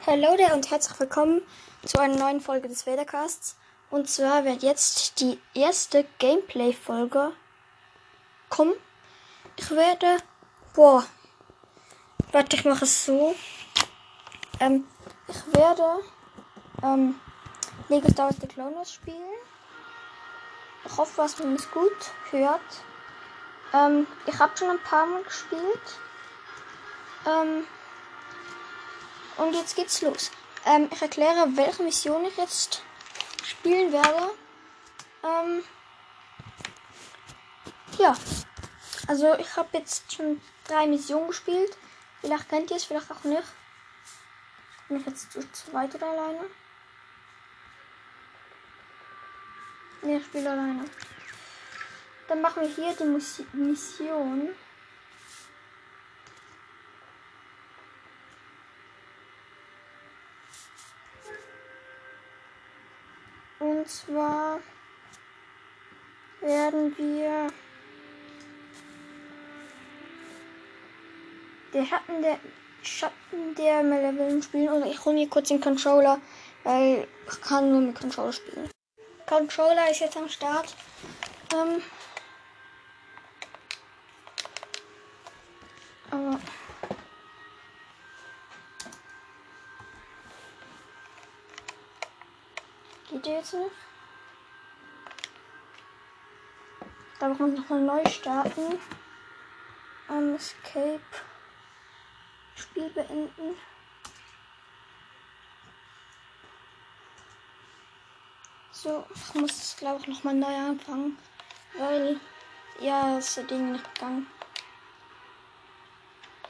Hallo there und herzlich willkommen zu einer neuen Folge des Vadercasts. Und zwar wird jetzt die erste Gameplay-Folge kommen. Ich werde. Boah. Warte, ich mache es so. Ähm, ich werde ähm, Lego Star Wars The Clone Wars spielen. Ich hoffe, dass man es gut hört. Ähm, ich habe schon ein paar Mal gespielt. Ähm, und jetzt geht's los. Ähm, ich erkläre, welche Mission ich jetzt spielen werde. Ähm, ja. Also ich habe jetzt schon drei Missionen gespielt. Vielleicht kennt ihr es, vielleicht auch nicht. Bin ich jetzt zu zweit oder alleine? Ne, ich spiele alleine. Dann machen wir hier die Mus Mission. Und zwar werden wir der Schatten der Schatten der Malevolent spielen. Oder ich hole mir kurz den Controller, weil ich kann nur mit Controller spielen. Controller ist jetzt am Start. Ähm, aber geht jetzt nicht? Da muss man nochmal neu starten. Um, Escape. Spiel beenden. So, ich muss es glaube ich nochmal neu anfangen. Weil, ja, ist der Ding nicht gegangen.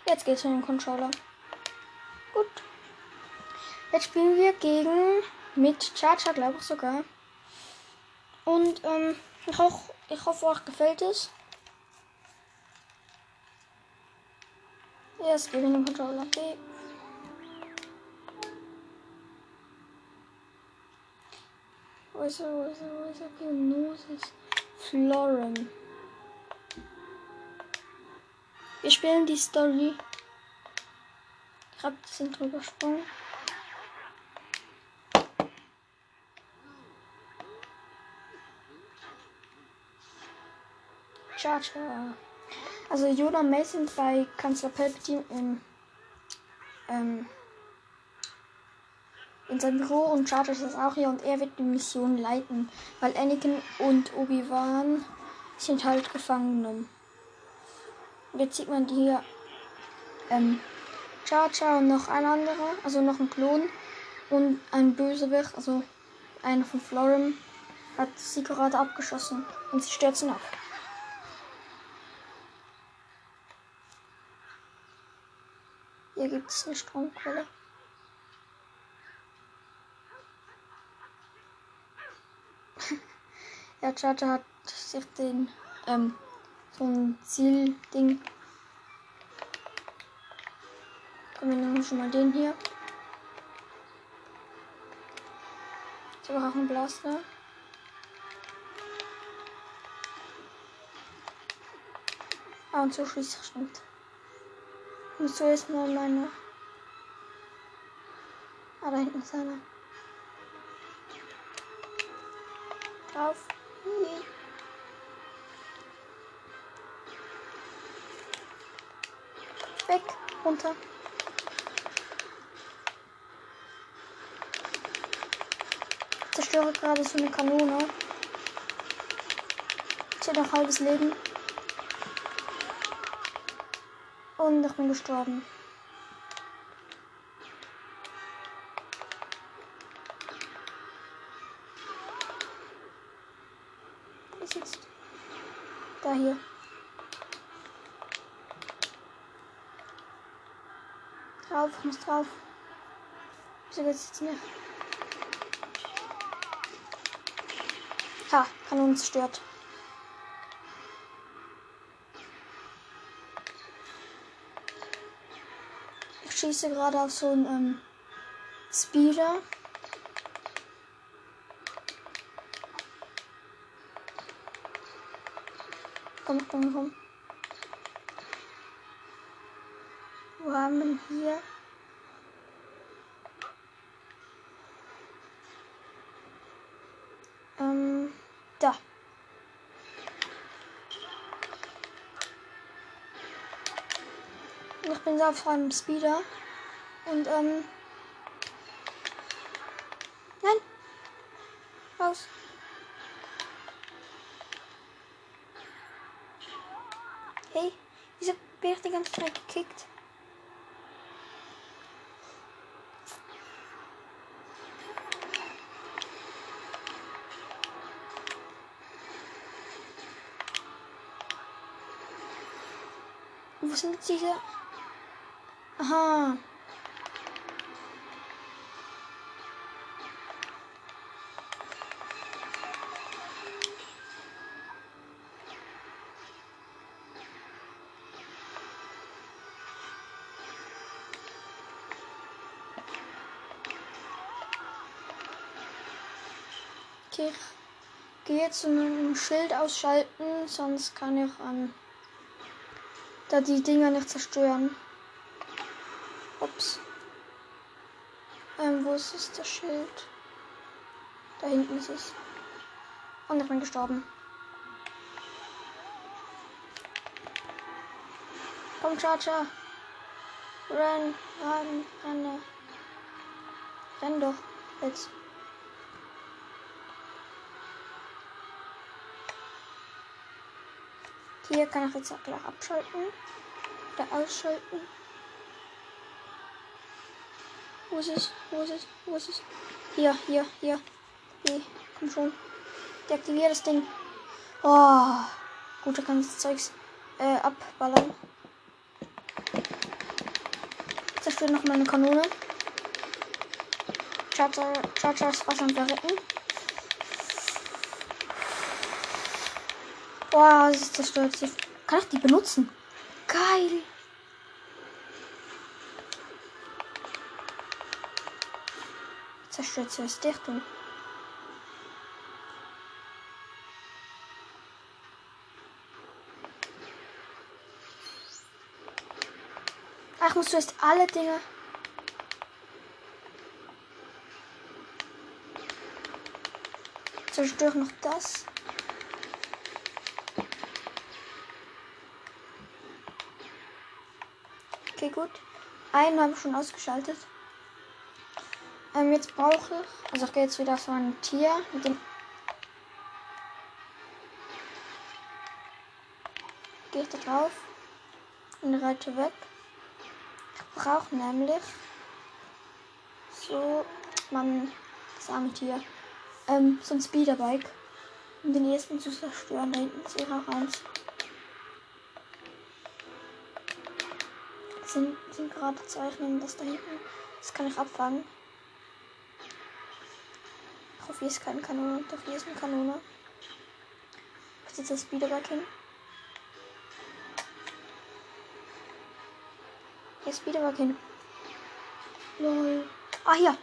Jetzt geht's in den Controller. Gut. Jetzt spielen wir gegen mit Charger, glaube ich sogar. Und ähm, ich, hoff, ich hoffe, euch gefällt es. Ja, es geht in den Controller. Okay. Wo ist er, wo ist er, wo ist er? Hypnosis. Floren. Wir spielen die Story. Ich hab das Intro übersprungen. Charger. Also Yoda sind bei Kanzler Palpatine im, ähm, in seinem Büro und Charger ist auch hier und er wird die Mission leiten, weil Anakin und Obi-Wan sind halt gefangen genommen. Jetzt sieht man hier ähm, Charger und noch ein anderer, also noch ein Klon und ein Bösewicht, also einer von Florim, hat sie gerade abgeschossen und sie stürzen ab. Hier gibt es eine Stromquelle. ja, Charger hat sich den, ähm, so ein Zielding. Komm, wir nehmen schon mal den hier. Ich habe auch einen Blaster. Ah, und so schließt es stimmt. Muss zuerst mal meine. Ah, da hinten ist einer. Drauf. Weg. Runter. Ich zerstöre gerade so eine Kanone. Ich hätte noch halbes Leben. Und ich bin gestorben. Ist jetzt da hier. Drauf, muss drauf. Wieso geht's jetzt nicht? Ha, Kanonen zerstört. Schieße gerade auf so einen ähm, Speeder. Komm, komm, komm. Wo haben wir hier? Bin so auf einem Speeder. Und, ähm. Nein! Raus! Hey, wieso bin ich die ganze Zeit gekickt? Wo sind jetzt diese? Aha. Okay, ich gehe jetzt zu einem Schild ausschalten, sonst kann ich an da die Dinger nicht zerstören. Wo ist es, das Schild? Da hinten ist es. Und ich bin gestorben. Komm, Charger. Renn, renn, renne. Renn doch. Jetzt. Hier kann ich jetzt auch gleich abschalten. Oder ausschalten. Wo ist es? Wo ist es? Wo ist es? Hier, hier, hier. Hier, komm schon. Deaktiviere das Ding. Oh. Gut, da kann das Zeugs äh, abballern. Zerstört noch meine Kanone. Charger, Charger ist fast am Verrecken. Boah, sie ist zerstört. Kann ich die benutzen? Geil. Zerstört als Dichtung. Ach, musst du erst alle Dinge. Zerstöre noch das. Okay, gut. Einen habe ich schon ausgeschaltet. Ähm, jetzt brauche ich. Also ich gehe jetzt wieder so ein Tier mit dem. Gehe ich da drauf und reite weg. Ich brauche nämlich so man das arme Tier. Ähm, so ein Speederbike. Um den ersten zu zerstören. Da hinten ist auch eins. sind, sind gerade Zeichnen, das da hinten. Das kann ich abfangen. Ich hoffe, hier ist keine Kanone. Doch, hier ist eine Kanone. Ich setze das Speederbike hin. Hier ist Speederbike hin. Lol. Ah, hier.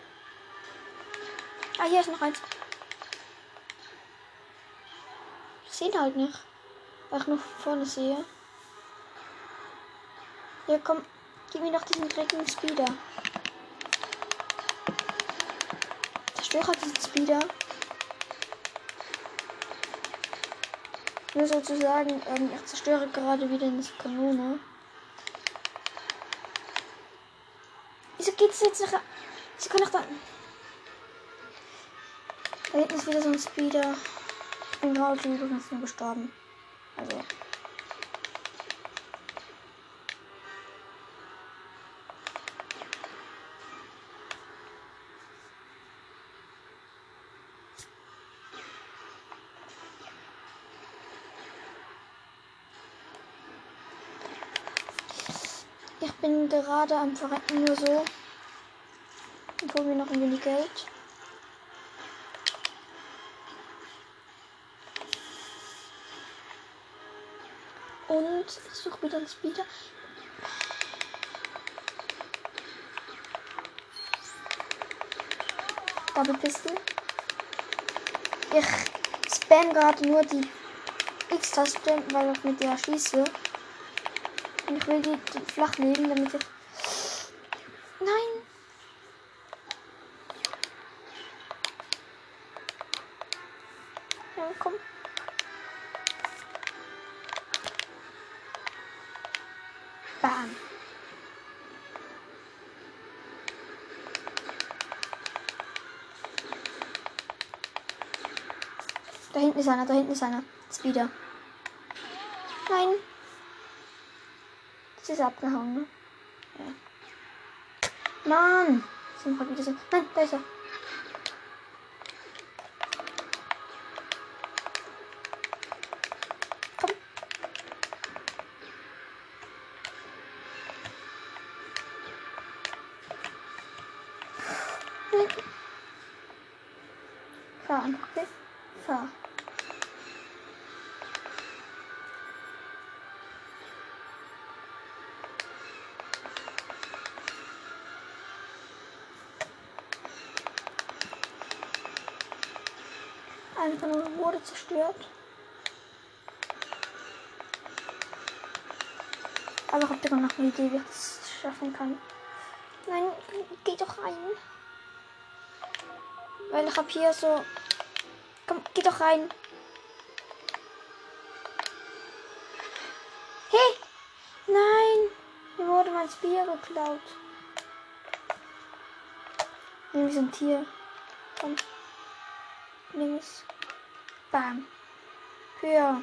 Ah, hier ist noch eins. Ich sehe halt nicht. Weil ich nur vorne sehe. Ja, komm. Gib mir doch diesen dreckigen Speeder. Zerstöre diesen Speeder. Nur sozusagen, ähm, ich zerstöre gerade wieder eine Kanone. Wieso geht es jetzt nach. Sie können doch da. Da hinten ist wieder so ein Speeder. Ich bin gerade übrigens gestorben. Ich bin gerade am Verrecken nur so. Und hol mir noch ein wenig Geld. Und ich suche wieder einen Speeder. Double Pistol. Ich spam gerade nur die X-Taste, weil ich mit der schieße. Und ich will die flach legen, damit ich. Nein! Ja, komm. Bam. Da hinten ist einer, da hinten ist einer. Speeder. Nein. Das ist abgehauen, ne? Ja. Mann! Sind gerade wieder so. Nein, da ist er. Eine von uns wurde zerstört. Aber habt ihr noch eine Idee, wie ich das schaffen kann? Nein, geh doch rein. Weil ich hab hier so. Komm, geh doch rein. Hey! Nein! Mir wurde mein Spear geklaut. Nimm so ein Tier. Komm. Nimm es. Bam. Höher.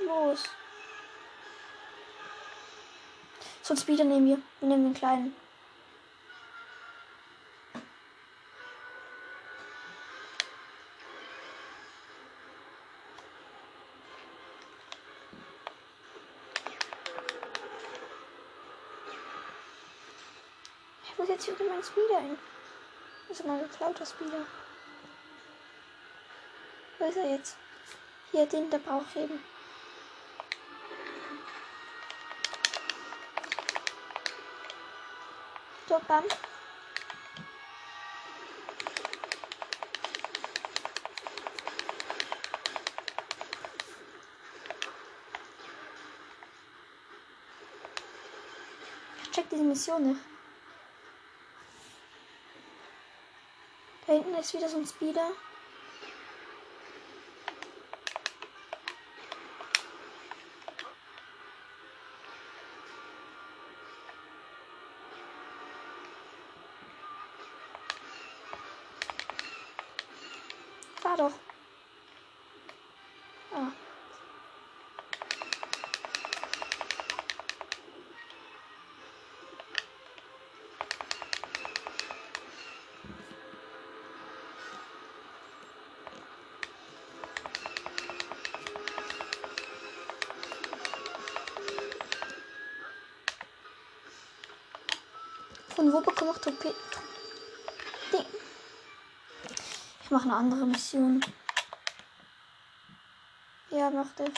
Los. So ein Speeder nehmen wir. Wir nehmen den kleinen. Ich muss jetzt wieder meinen Speeder hin. Das ist mein geklauter Speeder. Wo ist er jetzt? Hier, den, der braucht ich eben. So, bam. Check diese Mission nicht. Da hinten ist wieder so ein Speeder. Wo bekomme ich Torpedo? Ich mache eine andere Mission. Ja, mach das.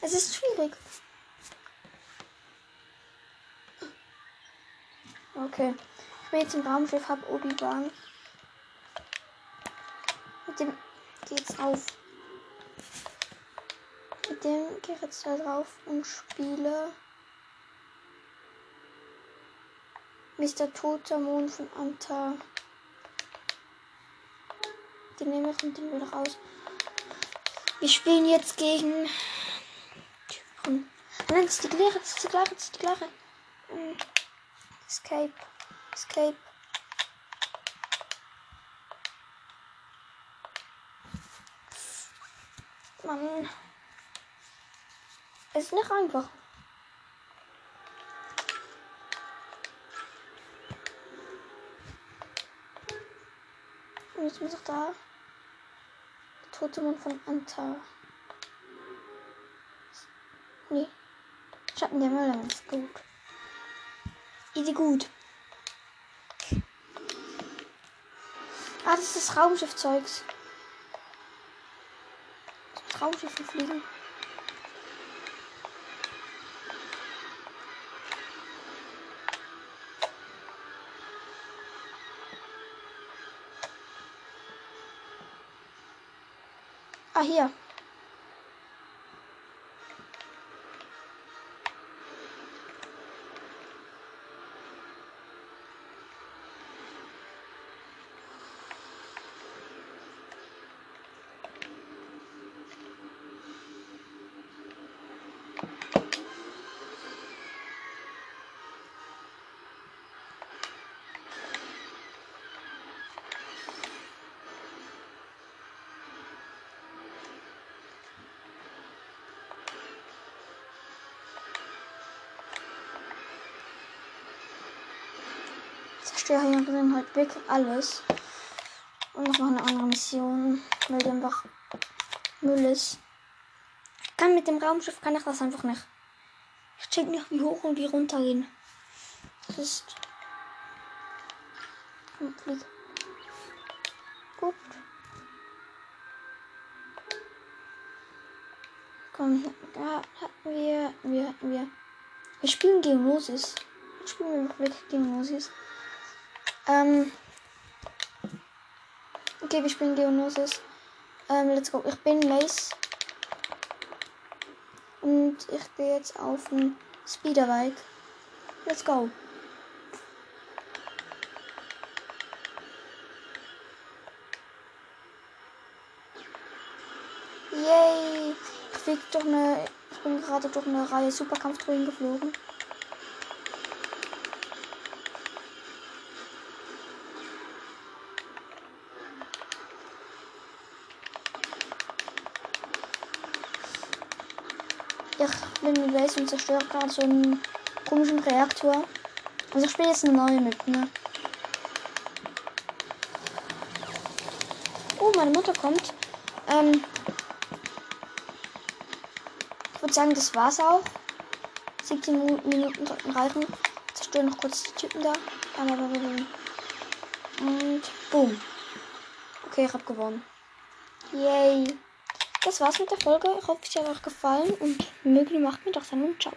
Es ist schwierig. Okay. Ich bin jetzt im Raumschiff, hab Obi-Wan. Mit dem geht's auf. Mit dem gehe ich jetzt da drauf und spiele Mr. Totermond von Anta. Den nehme ich und den ich raus. Wir spielen jetzt gegen. Nein, das ist die gleiche, das ist die gleiche, das ist die gleiche. Hm. Escape. Escape. Mann. Ist nicht einfach. Und jetzt muss ich da. Tote Mund von Anta. Nee. Schatten der Möller ist gut. Easy gut. Ah, das ist das Raumschiffzeugs. Das Raumschiffe fliegen. Ah, hier. Zerstöre hier drin halt wirklich alles. Und noch eine andere Mission, weil die einfach Müll ist. Ich kann mit dem Raumschiff kann ich das einfach nicht. Ich check nicht, wie hoch und wie runter gehen. Das ist. Flieg. Gut. Komm, da hatten wir, wir, wir. Wir spielen Geonosis. Jetzt spielen wir wirklich Geonosis. Ähm. Okay, wir spielen Geonosis. Ähm, let's go. Ich bin Mace. Und ich gehe jetzt auf ein Speederbike. Let's go. Yay! Ich durch eine. Ich bin gerade durch eine Reihe Superkampfdrohnen geflogen. Ich bin mit Base und zerstöre gerade so einen komischen Reaktor. Also ich spiele jetzt eine neue mit, ne? Oh, meine Mutter kommt. Ähm, ich würde sagen, das war's auch. 17 Minuten sollten reichen. Zerstöre noch kurz die Typen da. Und boom. Okay, ich habe gewonnen. Yay. Das war's mit der Folge. Ich hoffe, es hat euch gefallen und möge Macht mir doch sein und ciao.